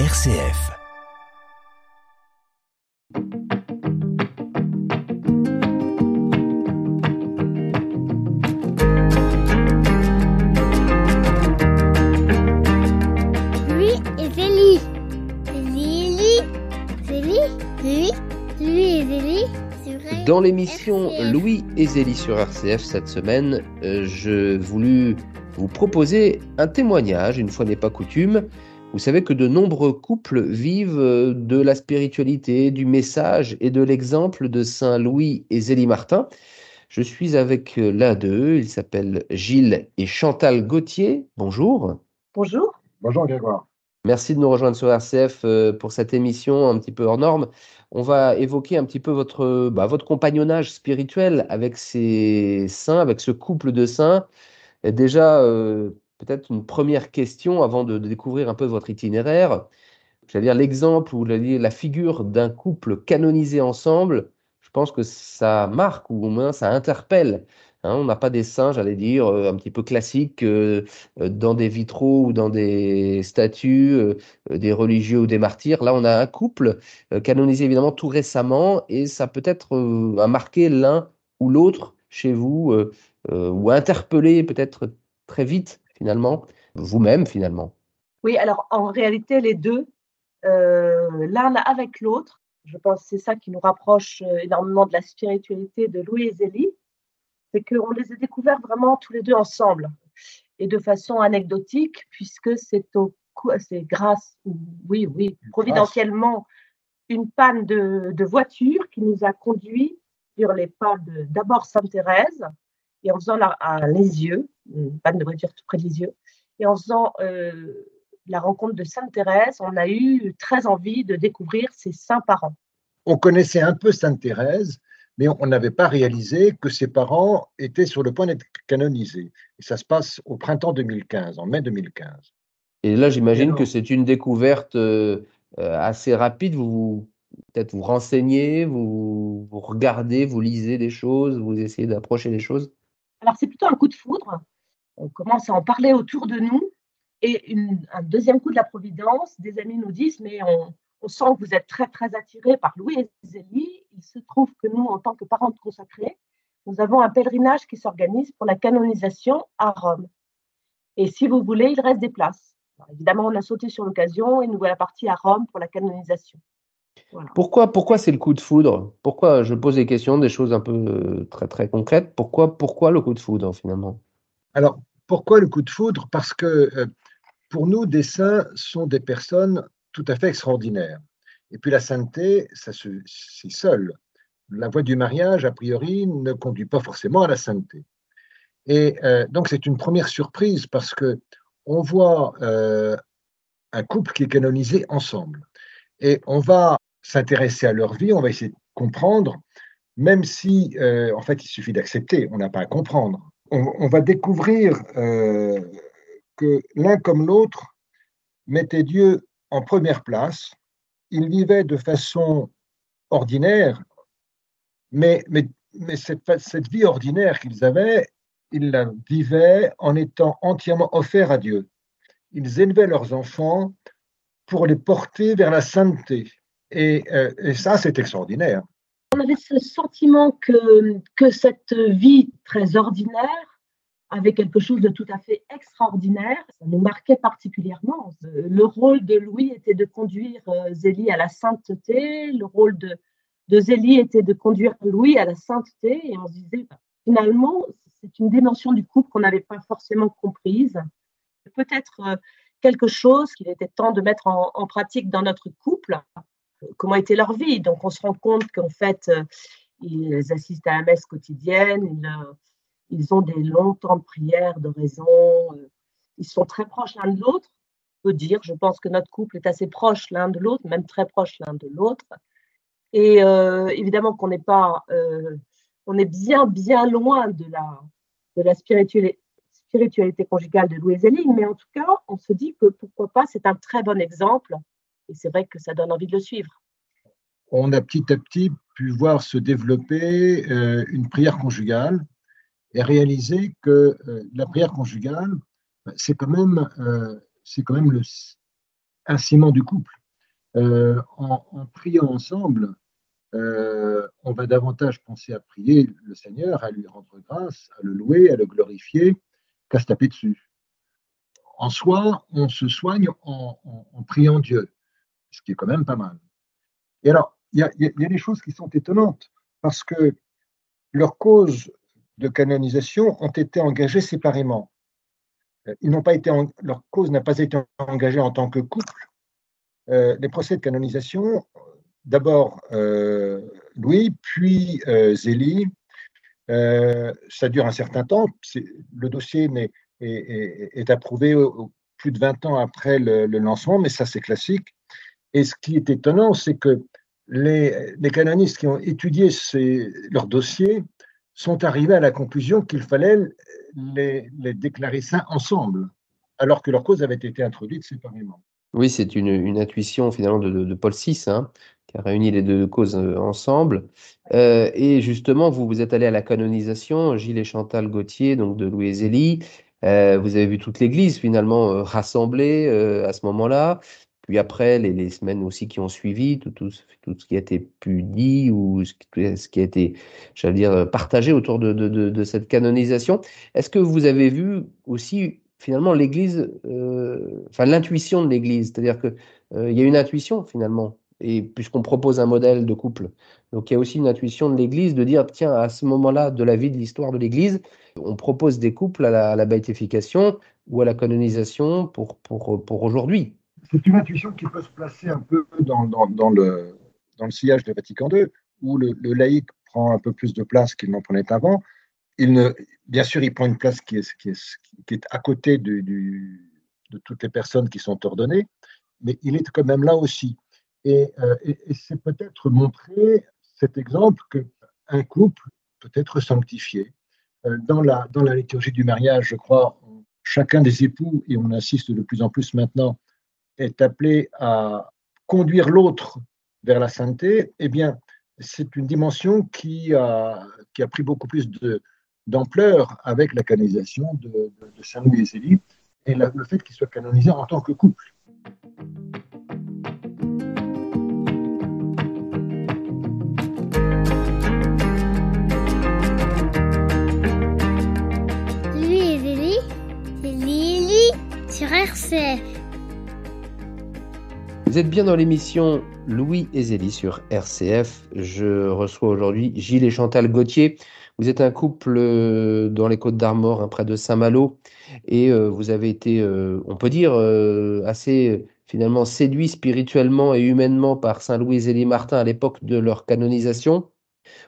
RCF. Lui et Zélie. Zélie. Zélie. Lui. Lui et Zélie. C'est vrai. Dans l'émission. Louis et Zélie sur RCF cette semaine, euh, je voulu vous proposer un témoignage, une fois n'est pas coutume. Vous savez que de nombreux couples vivent euh, de la spiritualité, du message et de l'exemple de Saint Louis et Zélie Martin. Je suis avec euh, l'un d'eux, ils s'appellent Gilles et Chantal Gauthier. Bonjour. Bonjour. Bonjour Grégoire. Merci de nous rejoindre sur RCF euh, pour cette émission un petit peu hors norme. On va évoquer un petit peu votre, bah, votre compagnonnage spirituel avec ces saints, avec ce couple de saints. Et déjà, euh, peut-être une première question avant de, découvrir un peu votre itinéraire. J'allais dire l'exemple ou la, figure d'un couple canonisé ensemble. Je pense que ça marque ou au moins ça interpelle. Hein, on n'a pas des saints, j'allais dire, euh, un petit peu classiques euh, euh, dans des vitraux ou dans des statues, des religieux ou des martyrs. Là, on a un couple canonisé évidemment tout récemment et ça peut-être a marqué l'un ou l'autre chez vous ou interpellé peut-être très vite finalement, vous-même finalement. Oui, alors en réalité, les deux, euh, l'un avec l'autre, je pense que c'est ça qui nous rapproche euh, énormément de la spiritualité de Louis et Zélie, c'est qu'on les a découverts vraiment tous les deux ensemble et de façon anecdotique, puisque c'est au c'est grâce, oui, oui, providentiellement, une panne de, de voiture qui nous a conduits sur les pas de d'abord Sainte-Thérèse et en faisant la, à Lisieux, une panne de voiture tout près de Lisieux, et en faisant euh, la rencontre de Sainte-Thérèse, on a eu très envie de découvrir ses saints parents. On connaissait un peu Sainte Thérèse, mais on n'avait pas réalisé que ses parents étaient sur le point d'être canonisés. Et ça se passe au printemps 2015, en mai 2015. Et là, j'imagine que c'est une découverte euh, euh, assez rapide. Vous vous- peut-être vous renseignez, vous, vous regardez, vous lisez des choses, vous essayez d'approcher les choses? Alors c'est plutôt un coup de foudre. On commence à en parler autour de nous. Et un deuxième coup de la Providence, des amis nous disent, mais on, sent que vous êtes très, très attirés par Louis et Zélie. Il se trouve que nous, en tant que parents consacrés, nous avons un pèlerinage qui s'organise pour la canonisation à Rome. Et si vous voulez, il reste des places. Évidemment, on a sauté sur l'occasion et nous voilà partis à Rome pour la canonisation. Pourquoi, pourquoi c'est le coup de foudre? Pourquoi, je pose des questions, des choses un peu euh, très très concrètes? Pourquoi, pourquoi le coup de foudre finalement? Alors, pourquoi le coup de foudre? Parce que euh, pour nous, des saints sont des personnes tout à fait extraordinaires. Et puis la sainteté, ça se, c'est seul. La voie du mariage, a priori, ne conduit pas forcément à la sainteté. Et euh, donc c'est une première surprise parce que on voit euh, un couple qui est canonisé ensemble. Et on va s'intéresser à leur vie, on va essayer de comprendre, même si en fait il suffit d'accepter, on n'a pas à comprendre. On, va découvrir euh, que l'un comme l'autre mettait Dieu en première place. Ils vivaient de façon ordinaire, mais, cette, vie ordinaire qu'ils avaient, ils la vivaient en étant entièrement offerts à Dieu. Ils élevaient leurs enfants pour les porter vers la sainteté. Et, euh, et ça, c'est extraordinaire. On avait ce sentiment que, cette vie très ordinaire avait quelque chose de tout à fait extraordinaire. Ça nous marquait particulièrement. Euh, Le rôle de Louis était de conduire euh, Zélie à la sainteté, le rôle de, Zélie était de conduire Louis à la sainteté, et on se disait, bah, finalement, c'est une dimension du couple qu'on n'avait pas forcément comprise. Peut-être euh, quelque chose qu'il était temps de mettre en pratique dans notre couple comment était leur vie. Donc, on se rend compte qu'en fait, euh, ils assistent à la messe quotidienne, ils, euh, ont des longs temps de prière, de raison, euh, ils sont très proches l'un de l'autre. On peut dire, je pense que notre couple est assez proche l'un de l'autre, même très proche l'un de l'autre. Et évidemment qu'on n'est pas, on est bien, bien loin de la, spiritualité, conjugale de Louis Zélie, mais en tout cas, on se dit que pourquoi pas, c'est un très bon exemple. Et c'est vrai que ça donne envie de le suivre. On a petit à petit pu voir se développer euh, une prière conjugale et réaliser que euh, la prière conjugale, c'est quand même, euh, c'est quand même le, un ciment du couple. en, priant ensemble, on va davantage penser à prier le Seigneur, à lui rendre grâce, à le louer, à le glorifier, qu'à se taper dessus. En soi, on se soigne en, priant Dieu, ce qui est quand même pas mal. Et alors, il y a, des choses qui sont étonnantes, parce que leurs causes de canonisation ont été engagées séparément. Ils pas été, leur cause n'a pas été engagée en tant que couple. Euh, les procès de canonisation, d'abord euh, Louis, puis euh, Zélie, ça dure un certain temps. Le dossier est, approuvé plus de 20 ans après le, lancement, mais ça c'est classique. Et ce qui est étonnant, c'est que les, canonistes qui ont étudié ces, leur dossier sont arrivés à la conclusion qu'il fallait les, déclarer saints ensemble, alors que leur cause avait été introduite séparément. Oui, c'est une, intuition finalement de, Paul VI, hein, qui a réuni les deux causes euh, ensemble. Euh, et justement, vous vous êtes allé à la canonisation, Gilles et Chantal Gauthier, donc de Louis Zélie. Euh, vous avez vu toute l'Église finalement rassemblée à ce moment-là. Puis après, les, semaines aussi qui ont suivi, tout, ce qui a été pu dit ou ce qui, a été, j'allais dire, partagé autour de, cette canonisation. Est-ce que vous avez vu aussi finalement l'Église, euh, enfin l'intuition de l'Église, c'est-à-dire qu'il euh, y a une intuition finalement, et puisqu'on propose un modèle de couple, donc il y a aussi une intuition de l'Église de dire tiens à ce moment-là de la vie de l'histoire de l'Église, on propose des couples à la, à ou à la canonisation pour pour pour aujourd'hui c'est une intuition qui peut se placer un peu dans, dans, le, dans le, sillage de Vatican II, où le, laïc prend un peu plus de place qu'il n'en prenait avant. Il ne, bien sûr, il prend une place qui est, qui est, qui est à côté de toutes les personnes qui sont ordonnées, mais il est quand même là aussi. Et, euh, c'est peut-être montrer cet exemple qu'un couple peut être sanctifié. Euh, dans, la, dans la liturgie du mariage, je crois, chacun des époux, et on insiste de plus en plus maintenant, est appelé à conduire l'autre vers la sainteté, eh bien, c'est une dimension qui a, qui a pris beaucoup plus d'ampleur avec la canonisation de, Saint Louis et Zélie et le fait qu'il soit canonisé en tant que couple. Louis et Zélie, c'est sur. Vous êtes bien dans l'émission Louis et Zélie sur RCF. Je reçois aujourd'hui Gilles et Chantal Gauthier. Vous êtes un couple euh, dans les Côtes d'Armor, hein, près de Saint-Malo, et euh, vous avez été, euh, on peut dire, assez finalement séduit spirituellement et humainement par Saint Louis et Zélie Martin à l'époque de leur canonisation.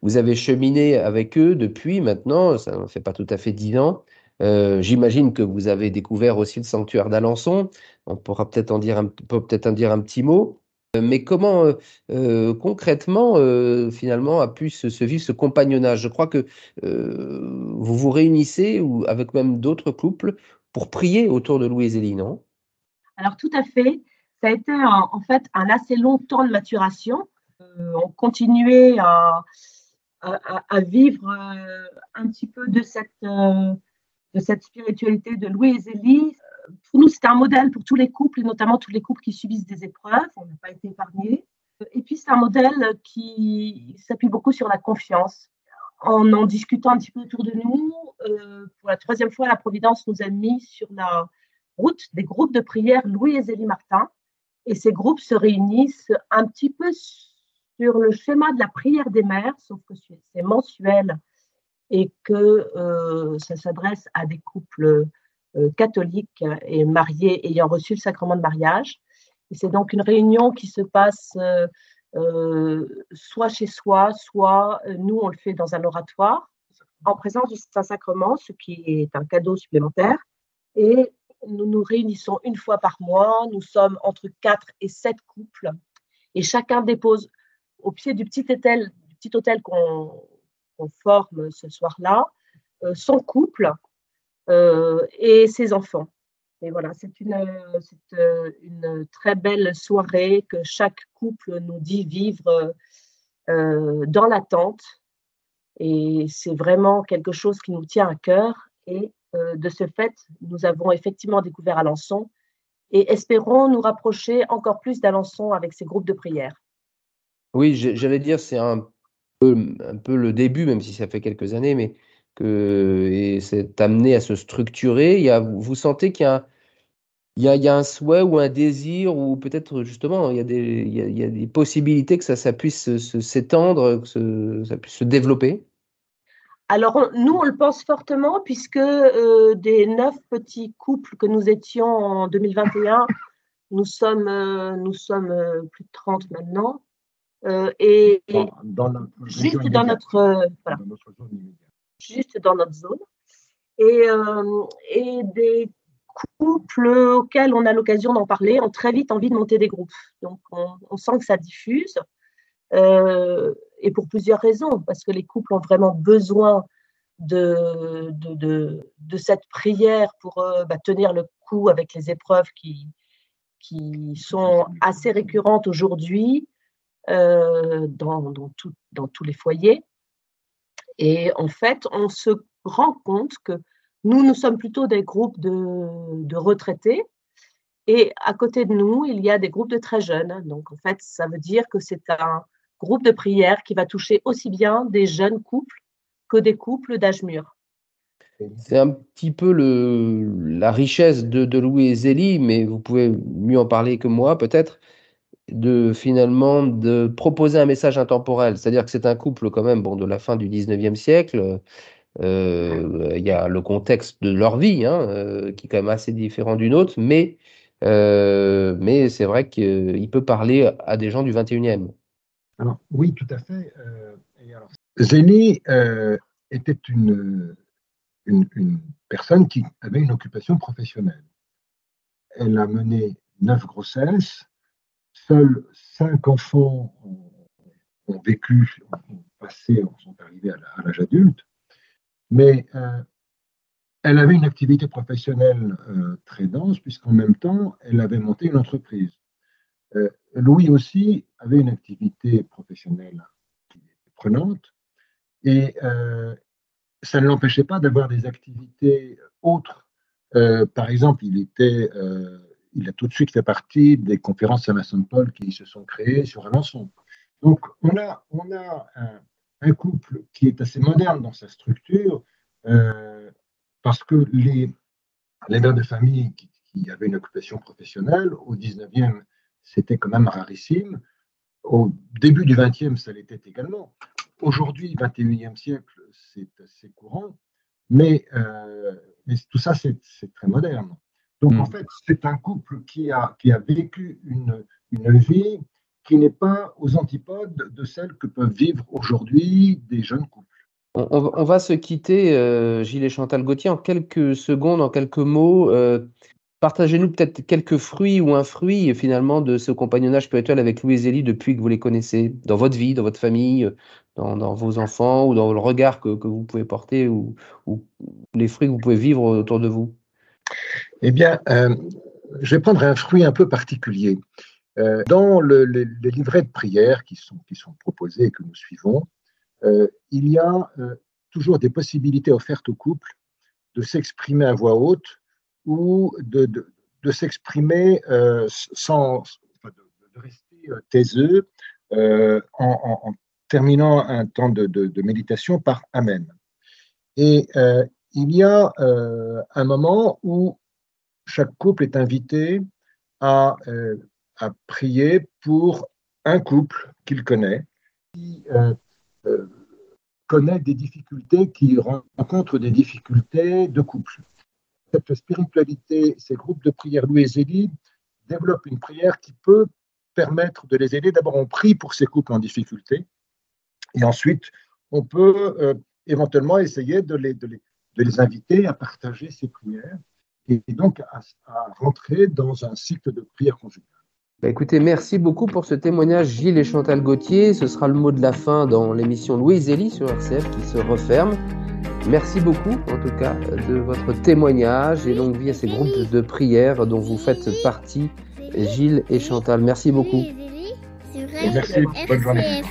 Vous avez cheminé avec eux depuis maintenant, ça ne fait pas tout à fait dix ans. J'imagine que vous avez découvert aussi le sanctuaire d'Alençon. On pourra peut-être en dire un, peut-être en dire un petit mot. Mais comment euh, euh, concrètement, euh, finalement, a pu se, vivre ce compagnonnage? Je crois que vous vous réunissez ou avec même d'autres couples pour prier autour de Louis Zélie, non? Alors tout à fait. Ça a été en, fait un assez long temps de maturation. on continuait à, à vivre un petit peu de cette, de cette spiritualité de Louis Zélie pour nous, c'était un modèle pour tous les couples, et notamment tous les couples qui subissent des épreuves. On n'a pas été épargnés. Et puis, c'est un modèle qui s'appuie beaucoup sur la confiance. En en discutant un petit peu autour de nous, euh, pour la troisième fois, la Providence nous a mis sur la route des groupes de prière Louis et Zélie Martin. Et ces groupes se réunissent un petit peu sur le schéma de la prière des mères, sauf que c'est mensuel et que euh, ça s'adresse à des couples euh, catholiques et mariés ayant reçu le sacrement de mariage. C'est donc une réunion qui se passe euh, soit chez soi, soit nous, on le fait dans un oratoire, en présence du Saint-Sacrement, ce qui est un cadeau supplémentaire. Et nous nous réunissons une fois par mois. Nous sommes entre 4 et 7 couples. Et chacun dépose au pied du petit hôtel, du petit hôtel qu'on forme ce soir-là, son couple euh, et ses enfants. Et voilà, c'est une, euh, une, très belle soirée que chaque couple nous dit vivre euh, dans l'attente. Et c'est vraiment quelque chose qui nous tient à cœur. Et de ce fait, nous avons effectivement découvert Alençon. et espérons nous rapprocher encore plus d'Alençon avec ces groupes de prière. Oui, j'allais dire, c'est un un peu le début, même si ça fait quelques années, mais que c'est amené à se structurer. Il y a, vous sentez qu'il y a, il y, a, un souhait ou un désir, ou peut-être justement, il y, a des, il y a des possibilités que ça, ça puisse s'étendre, que ça puisse se développer? Alors, nous, on le pense fortement puisque euh, des neuf petits couples que nous étions en 2021, nous sommes, euh, nous sommes euh, plus de 30 maintenant. Et, dans, notre juste dans notre, voilà, dans notre zone juste dans notre zone. Et, et des couples auxquels on a l'occasion d'en parler ont très vite envie de monter des groupes. Donc, on, on sent que ça diffuse. Euh, et pour plusieurs raisons, parce que les couples ont vraiment besoin de, de, de, cette prière pour euh, bah, tenir le coup avec les épreuves qui, qui sont assez récurrentes aujourd'hui euh, dans, dans, tout, dans tous les foyers. Et en fait, on se rend compte que nous, nous sommes plutôt des groupes de, de retraités. Et à côté de nous, il y a des groupes de très jeunes. Donc, en fait, ça veut dire que c'est un, groupe de prière qui va toucher aussi bien des jeunes couples que des couples d'âge mûr. C'est un petit peu le, la richesse de, de Louis et Zélie, mais vous pouvez mieux en parler que moi peut-être, de finalement de proposer un message intemporel. C'est-à-dire que c'est un couple quand même bon, de la fin du 19e siècle. Euh, il y a le contexte de leur vie hein, euh, qui est quand même assez différent d'une autre, mais, euh, mais c'est vrai qu'il peut parler à des gens du 21e. Alors, oui, tout à fait. Zélie était une, une, personne qui avait une occupation professionnelle. Elle a mené neuf grossesses. Seuls cinq enfants ont, vécu, ont passé, sont arrivés à l'âge adulte. Mais euh, elle avait une activité professionnelle très dense, puisqu'en même temps, elle avait monté une entreprise. Euh, Louis aussi avait une activité professionnelle prenante et euh, ça ne l'empêchait pas d'avoir des activités autres. Euh, par exemple, il, était, il a tout de suite fait partie des conférences Saint-Vincent-de-Paul qui se sont créées sur Alençon. Donc, on a, un, couple qui est assez moderne dans sa structure parce que les, les mères de famille qui, avaient une occupation professionnelle au 19e c'était quand même rarissime. Au début du XXe, ça l'était également. Aujourd'hui, 21e siècle, c'est assez courant, mais, euh, tout ça, c'est très moderne. Donc, en hmm. fait, c'est un couple qui a, qui a vécu une, une vie qui n'est pas aux antipodes de celle que peuvent vivre aujourd'hui des jeunes couples. On, va se quitter, euh, Gilles et Chantal Gauthier, en quelques secondes, en quelques mots. Euh, Partagez-nous peut-être quelques fruits ou un fruit finalement de ce compagnonnage spirituel avec Louis et Zélie depuis que vous les connaissez, dans votre vie, dans votre famille, dans, vos enfants ou dans le regard que, vous pouvez porter ou, les fruits que vous pouvez vivre autour de vous. Eh bien, euh, je vais prendre un fruit un peu particulier. Euh, dans les livrets de prière qui sont, proposés et que nous suivons, euh, il y a toujours des possibilités offertes au couple de s'exprimer à voix haute ou de, s'exprimer sans de, rester taiseux en, terminant un temps de, méditation par Amen. Et il y a un moment où chaque couple est invité à, à prier pour un couple qu'il connaît, qui connaît des difficultés, qui rencontre des difficultés de couple cette spiritualité, ces groupes de prière Louis et Zélie développent une prière qui peut permettre de les aider. D'abord, on prie pour ces couples en difficulté, et ensuite, on peut euh, éventuellement essayer de, les, inviter à partager ces prières et, donc à, rentrer dans un cycle de prière conjugale. Bah, écoutez, merci beaucoup pour ce témoignage, Gilles et Chantal Gauthier. Ce sera le mot de la fin dans l'émission Louis et Zélie sur RCF qui se referme. Merci beaucoup, en tout cas, de votre témoignage et longue vie à ces groupes de prière dont vous faites partie, Gilles et Chantal. Merci beaucoup. Merci, bonne journée.